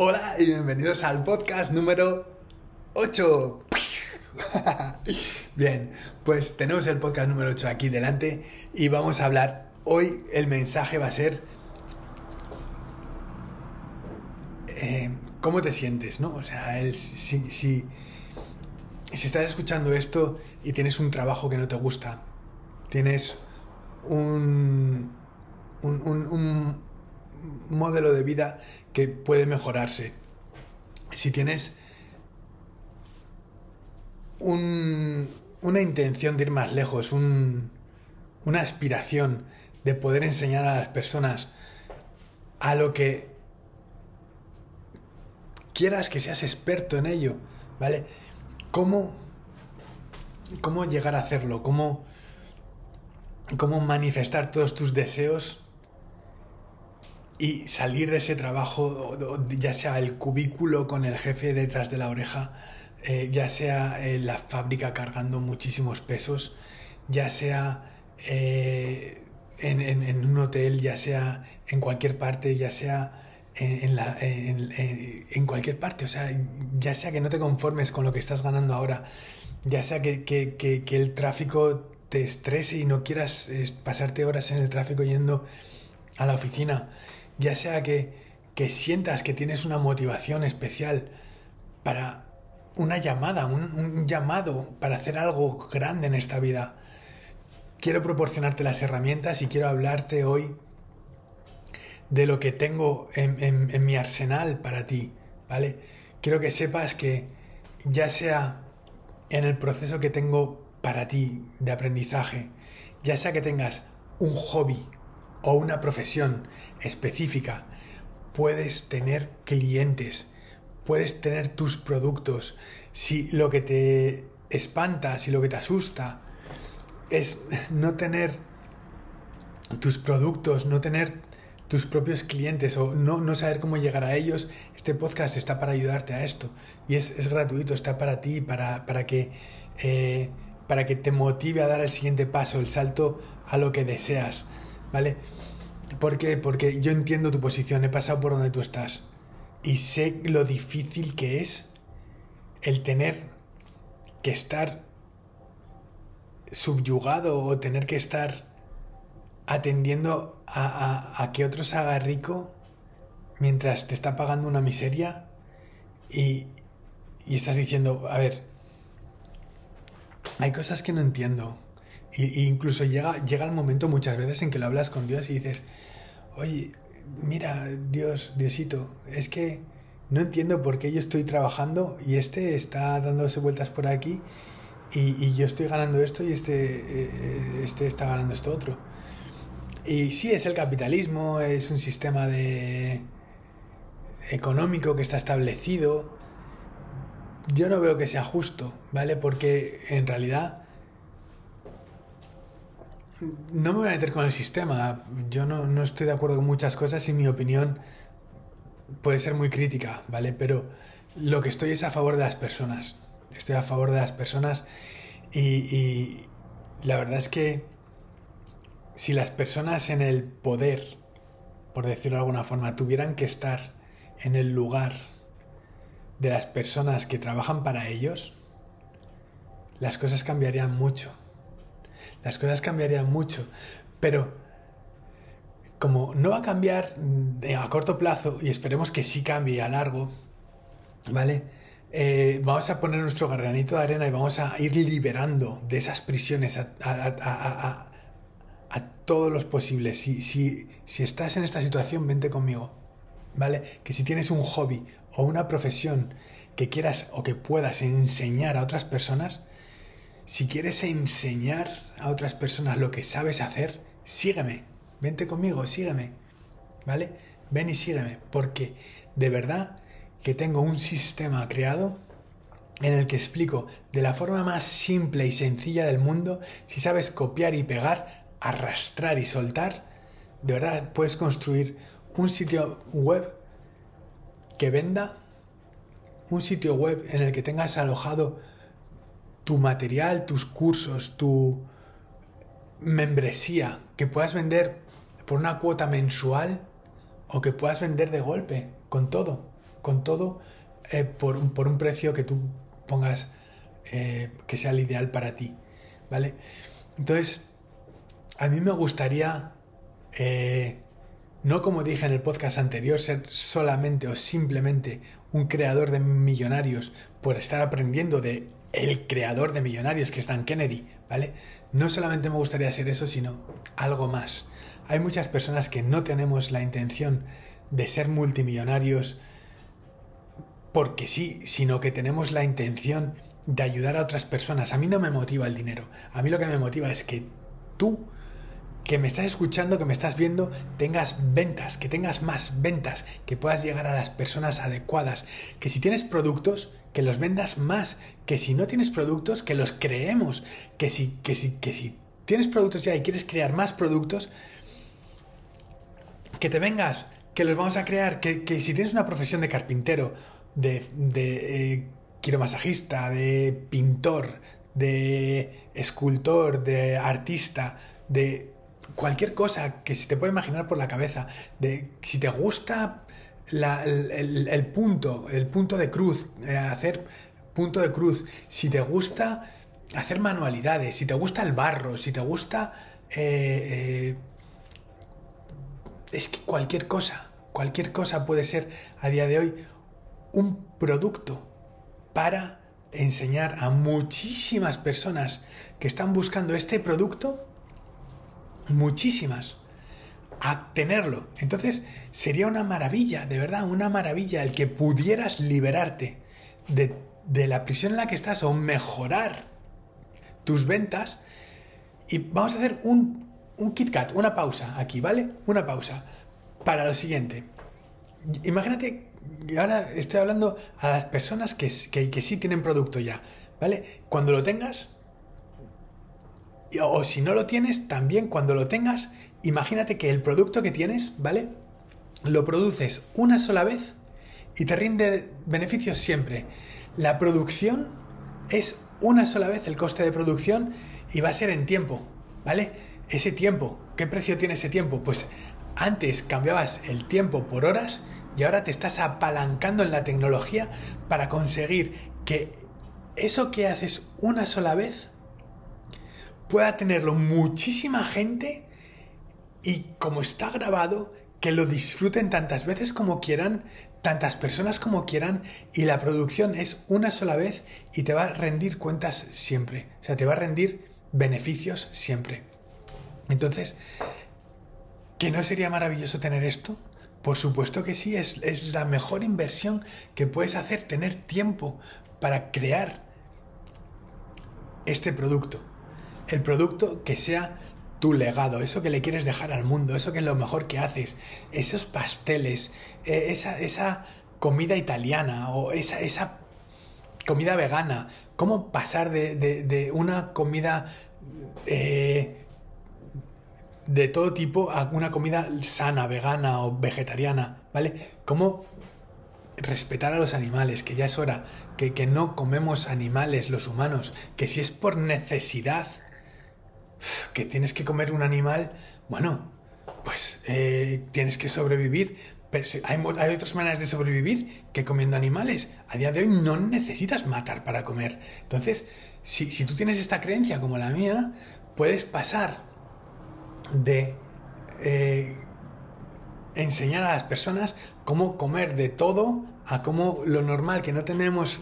Hola y bienvenidos al podcast número 8. Bien, pues tenemos el podcast número 8 aquí delante y vamos a hablar. Hoy el mensaje va a ser eh, cómo te sientes, ¿no? O sea, el, si, si, estás escuchando esto y tienes un trabajo que no te gusta, tienes un, un, un modelo de vida que puede mejorarse. Si tienes un, una intención de ir más lejos, un, una aspiración de poder enseñar a las personas a lo que quieras que seas experto en ello, ¿vale? ¿Cómo, cómo llegar a hacerlo? ¿Cómo, cómo manifestar todos tus deseos y salir de ese trabajo, ya sea el cubículo con el jefe detrás de la oreja, eh, ya sea en la fábrica cargando muchísimos pesos, ya sea eh, en, un hotel, ya sea en cualquier parte, ya sea en, en, cualquier parte, o sea, ya sea que no te conformes con lo que estás ganando ahora, ya sea que, que, que, que el tráfico te estrese y no quieras pasarte horas en el tráfico yendo a la oficina, ya sea que, que sientas que tienes una motivación especial para una llamada, un, llamado para hacer algo grande en esta vida. Quiero proporcionarte las herramientas y quiero hablarte hoy de lo que tengo en, en, en mi arsenal para ti, ¿vale? Quiero que sepas que ya sea en el proceso que tengo para ti de aprendizaje, ya sea que tengas un hobby o una profesión específica, puedes tener clientes, puedes tener tus productos. Si lo que te espanta, si lo que te asusta es no tener tus productos, no tener tus propios clientes o no, no saber cómo llegar a ellos, este podcast está para ayudarte a esto. Y es, es gratuito, está para ti, para, para, que, eh, para que te motive a dar el siguiente paso, el salto a lo que deseas. ¿Vale? ¿Por qué? Porque yo entiendo tu posición, he pasado por donde tú estás. Y sé lo difícil que es el tener que estar subyugado o tener que estar atendiendo a, que otro se haga rico mientras te está pagando una miseria y, y estás diciendo, a ver, hay cosas que no entiendo. Y, incluso llega, llega el momento muchas veces en que lo hablas con Dios y dices, oye, mira, Dios, Diosito, es que no entiendo por qué yo estoy trabajando y este está dándose vueltas por aquí y, yo estoy ganando esto y este, este está ganando esto otro. Y sí, es el capitalismo, es un sistema de económico que está establecido. Yo no veo que sea justo, ¿vale? Porque en realidad no me voy a meter con el sistema. Yo no, no, estoy de acuerdo con muchas cosas y mi opinión puede ser muy crítica, ¿vale? Pero lo que estoy es a favor de las personas. Estoy a favor de las personas y, y la verdad es que si las personas en el poder, por decirlo de alguna forma, tuvieran que estar en el lugar de las personas que trabajan para ellos, las cosas cambiarían mucho. Las cosas cambiarían mucho. Pero como no va a cambiar a corto plazo, y esperemos que sí cambie a largo, ¿vale? Eh, vamos a poner nuestro granito de arena y vamos a ir liberando de esas prisiones a, a, a, a todos los posibles. Si, si, si estás en esta situación, vente conmigo. ¿Vale? Que si tienes un hobby o una profesión que quieras o que puedas enseñar a otras personas, si quieres enseñar a otras personas lo que sabes hacer, sígueme. Vente conmigo, sígueme. ¿Vale? Ven y sígueme. Porque de verdad que tengo un sistema creado en el que explico de la forma más simple y sencilla del mundo, si sabes copiar y pegar, arrastrar y soltar, de verdad puedes construir un sitio web que venda, un sitio web en el que tengas alojado tu material, tus cursos, tu membresía, que puedas vender por una cuota mensual o que puedas vender de golpe, con todo, con todo eh, por, un precio que tú pongas eh, que sea el ideal para ti, ¿vale? Entonces, a mí me gustaría, eh, no como dije en el podcast anterior, ser solamente o simplemente un creador de millonarios por estar aprendiendo de el creador de millonarios que es Dan Kennedy, ¿vale? No solamente me gustaría ser eso, sino algo más. Hay muchas personas que no tenemos la intención de ser multimillonarios porque sí, sino que tenemos la intención de ayudar a otras personas. A mí no me motiva el dinero. A mí lo que me motiva es que tú, que me estás escuchando, que me estás viendo, tengas ventas, que tengas más ventas, que puedas llegar a las personas adecuadas. Que si tienes productos, que los vendas más. Que si no tienes productos, que los creemos. Que si, que si, que si tienes productos ya y quieres crear más productos, que te vengas, que los vamos a crear. Que, que si tienes una profesión de carpintero, de, de eh, quiromasajista, de pintor, de escultor, de artista, de cualquier cosa que se te puede imaginar por la cabeza, de si te gusta el, punto, el punto de cruz, eh, hacer punto de cruz, si te gusta hacer manualidades, si te gusta el barro, si te gusta... Eh, es que cualquier cosa, cualquier cosa puede ser a día de hoy un producto para enseñar a muchísimas personas que están buscando este producto, muchísimas, a tenerlo. Entonces sería una maravilla, de verdad, una maravilla el que pudieras liberarte de, la prisión en la que estás o mejorar tus ventas. Y vamos a hacer un, un KitKat, una pausa aquí, ¿vale? Una pausa para lo siguiente. Imagínate ahora estoy hablando a las personas que, que, sí tienen producto ya, ¿vale? Cuando lo tengas, o si no lo tienes, también cuando lo tengas, imagínate que el producto que tienes, ¿vale? Lo produces una sola vez y te rinde beneficios siempre. La producción es una sola vez el coste de producción y va a ser en tiempo, ¿vale? Ese tiempo, ¿qué precio tiene ese tiempo? Pues antes cambiabas el tiempo por horas y ahora te estás apalancando en la tecnología para conseguir que eso que haces una sola vez pueda tenerlo muchísima gente y como está grabado, que lo disfruten tantas veces como quieran, tantas personas como quieran y la producción es una sola vez y te va a rendir cuentas siempre, o sea, te va a rendir beneficios siempre. Entonces, ¿que no sería maravilloso tener esto? Por supuesto que sí, es, la mejor inversión que puedes hacer, tener tiempo para crear este producto. El producto que sea tu legado, eso que le quieres dejar al mundo, eso que es lo mejor que haces, esos pasteles, eh, esa, esa comida italiana o esa, esa, comida vegana, cómo pasar de, una comida eh, de todo tipo a una comida sana, vegana o vegetariana, ¿vale? Cómo respetar a los animales, que ya es hora, que, no comemos animales los humanos, que si es por necesidad, que tienes que comer un animal, bueno, pues eh, tienes que sobrevivir, pero hay, hay, otras maneras de sobrevivir que comiendo animales. A día de hoy no necesitas matar para comer. Entonces, si, si tú tienes esta creencia como la mía, puedes pasar de eh, enseñar a las personas cómo comer de todo a cómo lo normal, que no tenemos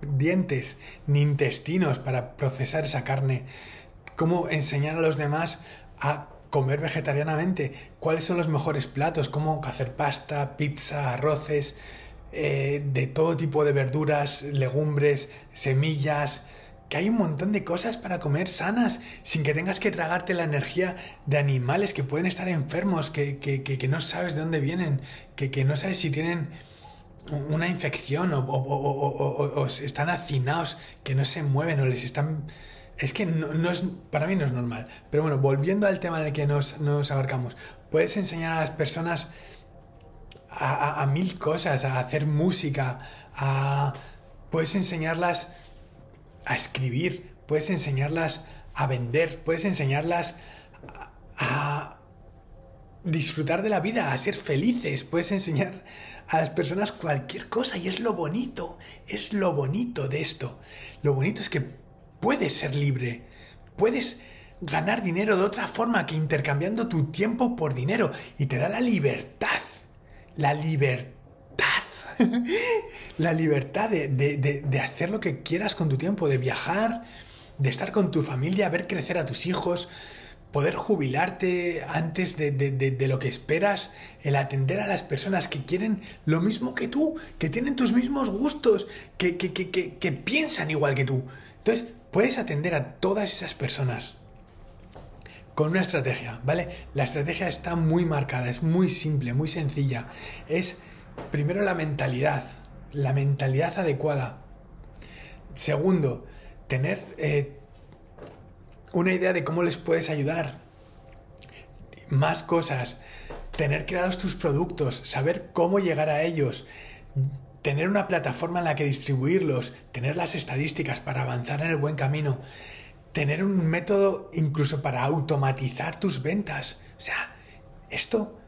dientes ni intestinos para procesar esa carne, cómo enseñar a los demás a comer vegetarianamente, cuáles son los mejores platos, cómo hacer pasta, pizza, arroces, eh, de todo tipo de verduras, legumbres, semillas, que hay un montón de cosas para comer sanas, sin que tengas que tragarte la energía de animales que pueden estar enfermos, que, no sabes de dónde vienen, que, no sabes si tienen una infección o, están hacinados, que no se mueven o les están... Es que no, es, para mí no es normal. Pero bueno, volviendo al tema en el que nos, abarcamos, puedes enseñar a las personas a, a mil cosas, a hacer música, a... Puedes enseñarlas a escribir, puedes enseñarlas a vender, puedes enseñarlas a, disfrutar de la vida, a ser felices, puedes enseñar a las personas cualquier cosa y es lo bonito, es lo bonito de esto. Lo bonito es que puedes ser libre, puedes ganar dinero de otra forma que intercambiando tu tiempo por dinero. Y te da la libertad, la libertad, la libertad de, hacer lo que quieras con tu tiempo, de viajar, de estar con tu familia, ver crecer a tus hijos, poder jubilarte antes de, lo que esperas, el atender a las personas que quieren lo mismo que tú, que tienen tus mismos gustos, que, que, que, que piensan igual que tú. Entonces, puedes atender a todas esas personas con una estrategia, ¿vale? La estrategia está muy marcada, es muy simple, muy sencilla. Es primero la mentalidad, la mentalidad adecuada. Segundo, tener eh, una idea de cómo les puedes ayudar. Más cosas. Tener creados tus productos, saber cómo llegar a ellos, tener una plataforma en la que distribuirlos, tener las estadísticas para avanzar en el buen camino tener un método incluso para automatizar tus ventas. O sea, esto,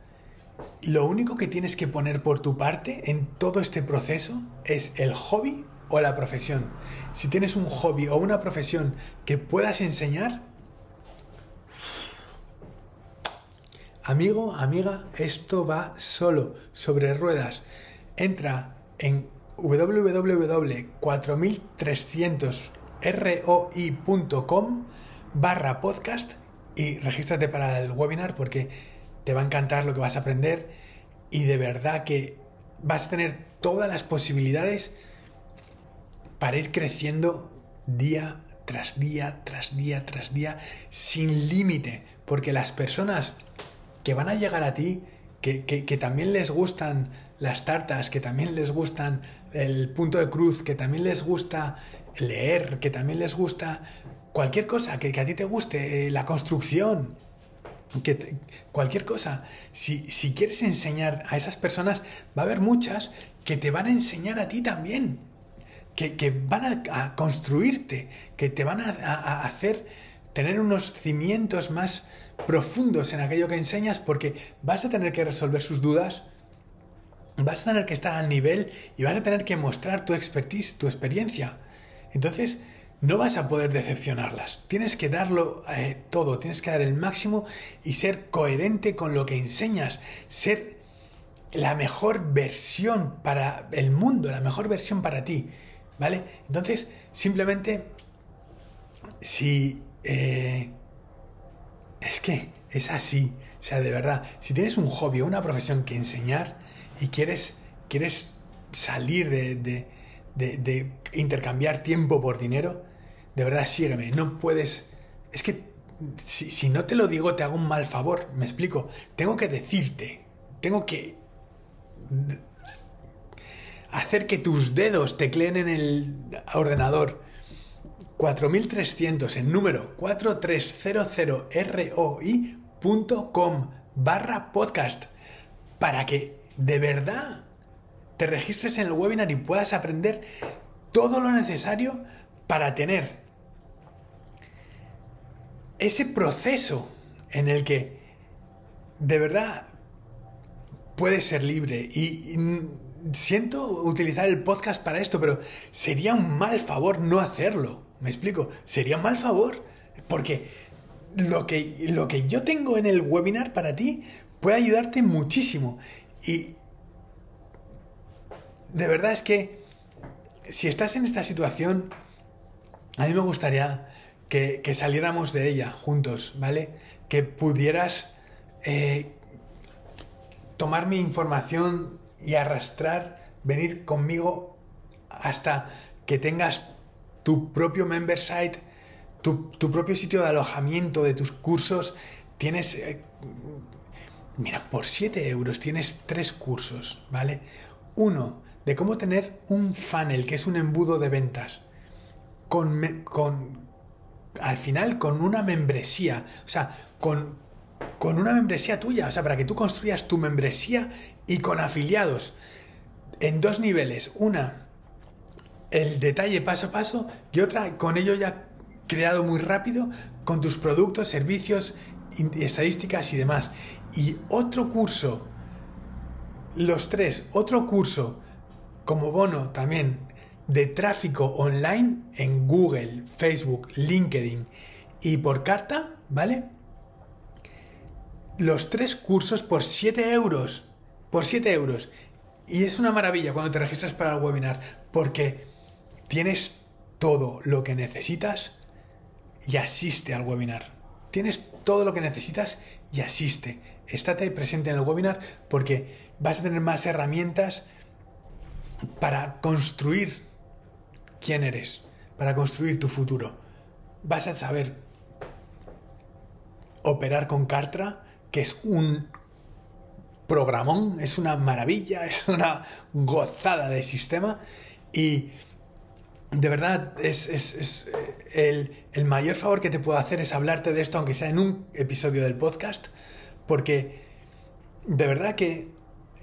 lo único que tienes que poner por tu parte en todo este proceso es el hobby o la profesión. Si tienes un hobby o una profesión que puedas enseñar, amigo, amiga, esto va solo, sobre ruedas. Entra en www.4300 roi.com barra podcast y regístrate para el webinar porque te va a encantar lo que vas a aprender y de verdad que vas a tener todas las posibilidades para ir creciendo día tras día, tras día, tras día, sin límite, porque las personas que van a llegar a ti, que, que también les gustan las tartas, que también les gustan el punto de cruz, que también les gusta leer, que también les gusta cualquier cosa que, a ti te guste, eh, la construcción, que cualquier cosa. Si, si, quieres enseñar a esas personas, va a haber muchas que te van a enseñar a ti también, que, van a, construirte, que te van a, a, hacer tener unos cimientos más profundos en aquello que enseñas, porque vas a tener que resolver sus dudas, vas a tener que estar al nivel y vas a tener que mostrar tu expertise, tu experiencia. Entonces, no vas a poder decepcionarlas. Tienes que darlo eh, todo, tienes que dar el máximo y ser coherente con lo que enseñas, ser la mejor versión para el mundo, la mejor versión para ti, ¿vale? Entonces, simplemente, si... Eh, es que es así, o sea, de verdad, si tienes un hobby o una profesión que enseñar y quieres, quieres salir de de, intercambiar tiempo por dinero, de verdad sígueme. No puedes... Es que si, si, no te lo digo te hago un mal favor, me explico. Tengo que decirte, tengo que hacer que tus dedos tecleen en el ordenador 4300 en número 4300roi.com barra podcast para que de verdad te registres en el webinar y puedas aprender todo lo necesario para tener ese proceso en el que de verdad puedes ser libre. Y, siento utilizar el podcast para esto, pero sería un mal favor no hacerlo. ¿Me explico? Sería un mal favor. Porque lo que, lo que yo tengo en el webinar para ti puede ayudarte muchísimo. Y de verdad es que si estás en esta situación, a mí me gustaría que, saliéramos de ella juntos, ¿vale? Que pudieras eh, tomar mi información y arrastrar, venir conmigo hasta que tengas tu propio member site, tu, propio sitio de alojamiento de tus cursos. Tienes, eh, mira, por 7 euros tienes tres cursos, ¿vale? Uno, de cómo tener un funnel, que es un embudo de ventas, con, con al final con una membresía, o sea, con, con una membresía tuya, o sea, para que tú construyas tu membresía y con afiliados en dos niveles. Una, el detalle paso a paso y otra, con ello ya creado muy rápido, con tus productos, servicios estadísticas y demás. Y otro curso, los tres, otro curso como bono también de tráfico online en Google, Facebook, LinkedIn y por carta, ¿vale? Los tres cursos por 7 euros. Por 7 euros. Y es una maravilla cuando te registras para el webinar, porque tienes todo lo que necesitas y asiste al webinar. Tienes todo lo que necesitas y asiste. Estate presente en el webinar porque vas a tener más herramientas para construir quién eres, para construir tu futuro. Vas a saber operar con Cartra, que es un programón, es una maravilla, es una gozada de sistema y de verdad es, el, el, mayor favor que te puedo hacer es hablarte de esto, aunque sea en un episodio del podcast, porque de verdad que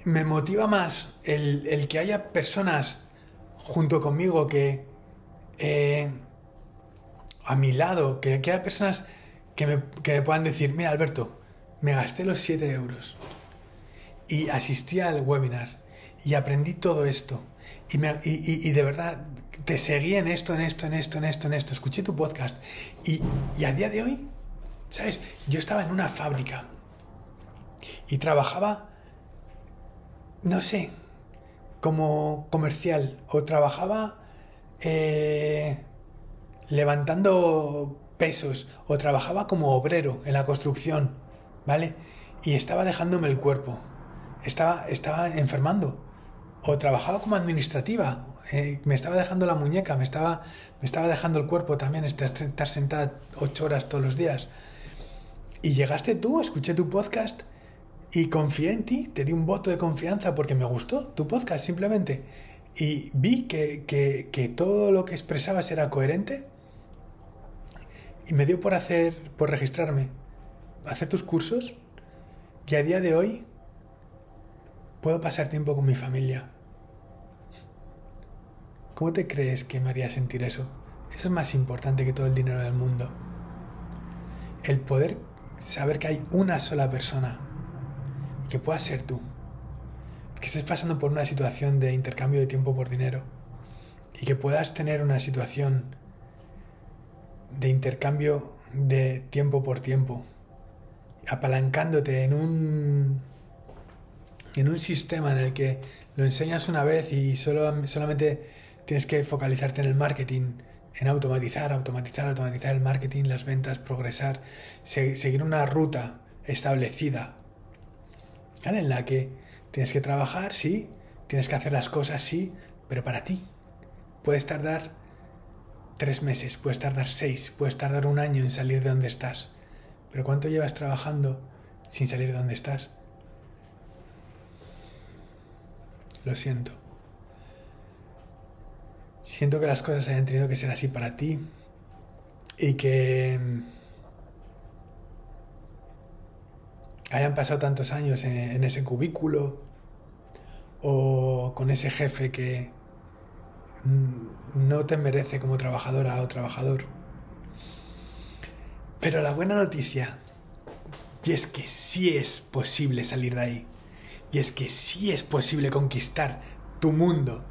me motiva más el, que haya personas junto conmigo que eh, a mi lado, que, haya personas que me, que me puedan decir, mira Alberto, me gasté los 7 euros y asistí al webinar y aprendí todo esto. Y, y, de verdad, te seguí en esto, en esto, en esto, en esto, en esto. Escuché tu podcast. Y, y a día de hoy, ¿sabes? Yo estaba en una fábrica y trabajaba no sé, como comercial o trabajaba eh, levantando pesos o trabajaba como obrero en la construcción, ¿vale? Y estaba dejándome el cuerpo, estaba, estaba enfermando o trabajaba como administrativa, eh, me estaba dejando la muñeca, me estaba, me estaba dejando el cuerpo también, estar sentada ocho horas todos los días. Y llegaste tú, escuché tu podcast y confié en ti, te di un voto de confianza porque me gustó tu podcast simplemente. Y vi que, todo lo que expresabas era coherente y me dio por hacer, por registrarme, hacer tus cursos y a día de hoy puedo pasar tiempo con mi familia. ¿Cómo te crees que me haría sentir eso? Eso es más importante que todo el dinero del mundo. El poder saber que hay una sola persona que puedas ser tú, que estés pasando por una situación de intercambio de tiempo por dinero y que puedas tener una situación de intercambio de tiempo por tiempo, apalancándote en un en un sistema en el que lo enseñas una vez y solo, solamente tienes que focalizarte en el marketing, en automatizar, automatizar, automatizar el marketing, las ventas, progresar, seguir una ruta establecida en la que tienes que trabajar, sí, tienes que hacer las cosas, sí, pero para ti. Puedes tardar tres meses, puedes tardar seis, puedes tardar un año en salir de donde estás. Pero ¿cuánto llevas trabajando sin salir de donde estás? Lo siento. Siento que las cosas hayan tenido que ser así para ti y que hayan pasado tantos años en, ese cubículo o con ese jefe que no te merece como trabajadora o trabajador. Pero la buena noticia, y es que sí es posible salir de ahí, y es que sí es posible conquistar tu mundo,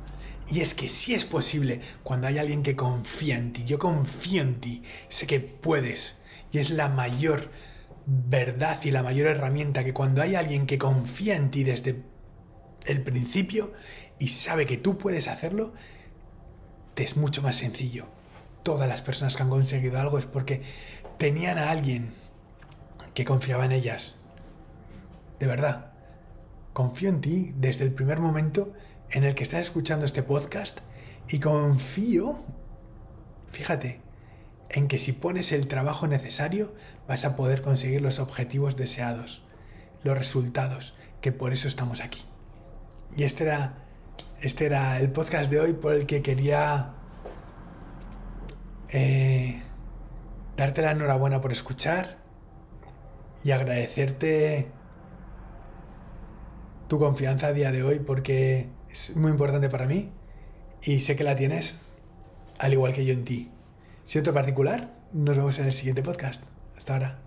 y es que sí es posible cuando hay alguien que confía en ti, yo confío en ti, sé que puedes, y es la mayor verdad y la mayor herramienta que cuando hay alguien que confía en ti desde el principio y sabe que tú puedes hacerlo, te es mucho más sencillo. Todas las personas que han conseguido algo es porque tenían a alguien que confiaba en ellas. De verdad, confío en ti desde el primer momento en el que estás escuchando este podcast y confío, fíjate, en que si pones el trabajo necesario vas a poder conseguir los objetivos deseados, los resultados, que por eso estamos aquí. Y este era, este era el podcast de hoy por el que quería eh, darte la enhorabuena por escuchar y agradecerte tu confianza a día de hoy porque es muy importante para mí y sé que la tienes al igual que yo en ti. Si particular, nos vemos en el siguiente podcast. Hasta ahora.